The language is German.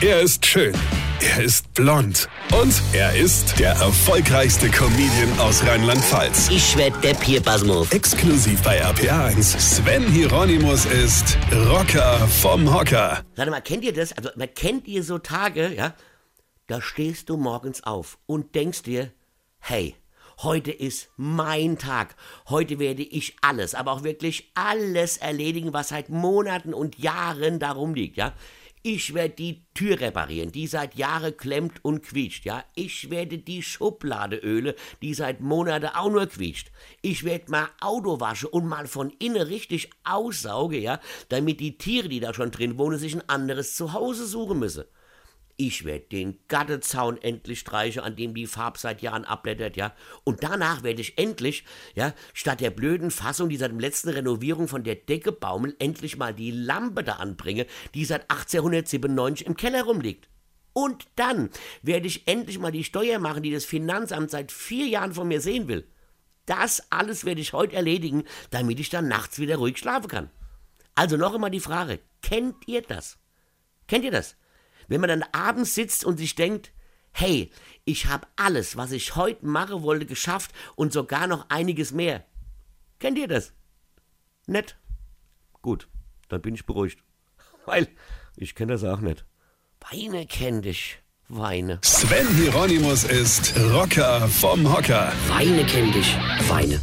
Er ist schön. Er ist blond. Und er ist der erfolgreichste Comedian aus Rheinland-Pfalz. Ich werd der Pierpasmus. Exklusiv bei RPA1. Sven Hieronymus ist Rocker vom Hocker. Sag mal, kennt ihr das? Also, man kennt ihr so Tage, ja? Da stehst du morgens auf und denkst dir, hey, heute ist mein Tag. Heute werde ich alles, aber auch wirklich alles erledigen, was seit Monaten und Jahren darum liegt, ja? Ich werde die Tür reparieren, die seit Jahren klemmt und quietscht, ja. Ich werde die Schublade öle, die seit Monaten auch nur quietscht. Ich werde mal Auto waschen und mal von innen richtig aussauge, ja, damit die Tiere, die da schon drin wohnen, sich ein anderes Zuhause suchen müssen. Ich werde den Gattezaun endlich streichen, an dem die Farbe seit Jahren abblättert, ja. Und danach werde ich endlich, ja, statt der blöden Fassung, die seit dem letzten Renovierung von der Decke baumelt, endlich mal die Lampe da anbringen, die seit 1897 im Keller rumliegt. Und dann werde ich endlich mal die Steuer machen, die das Finanzamt seit vier Jahren von mir sehen will. Das alles werde ich heute erledigen, damit ich dann nachts wieder ruhig schlafen kann. Also noch einmal die Frage, kennt ihr das? Kennt ihr das? Wenn man dann abends sitzt und sich denkt, hey, ich habe alles, was ich heute machen wollte, geschafft und sogar noch einiges mehr. Kennt ihr das? Nett? Gut, dann bin ich beruhigt. Weil ich kenne das auch nicht. Weine kenn dich. Weine. Sven Hieronymus ist Rocker vom Hocker. Weine kenn dich. Weine.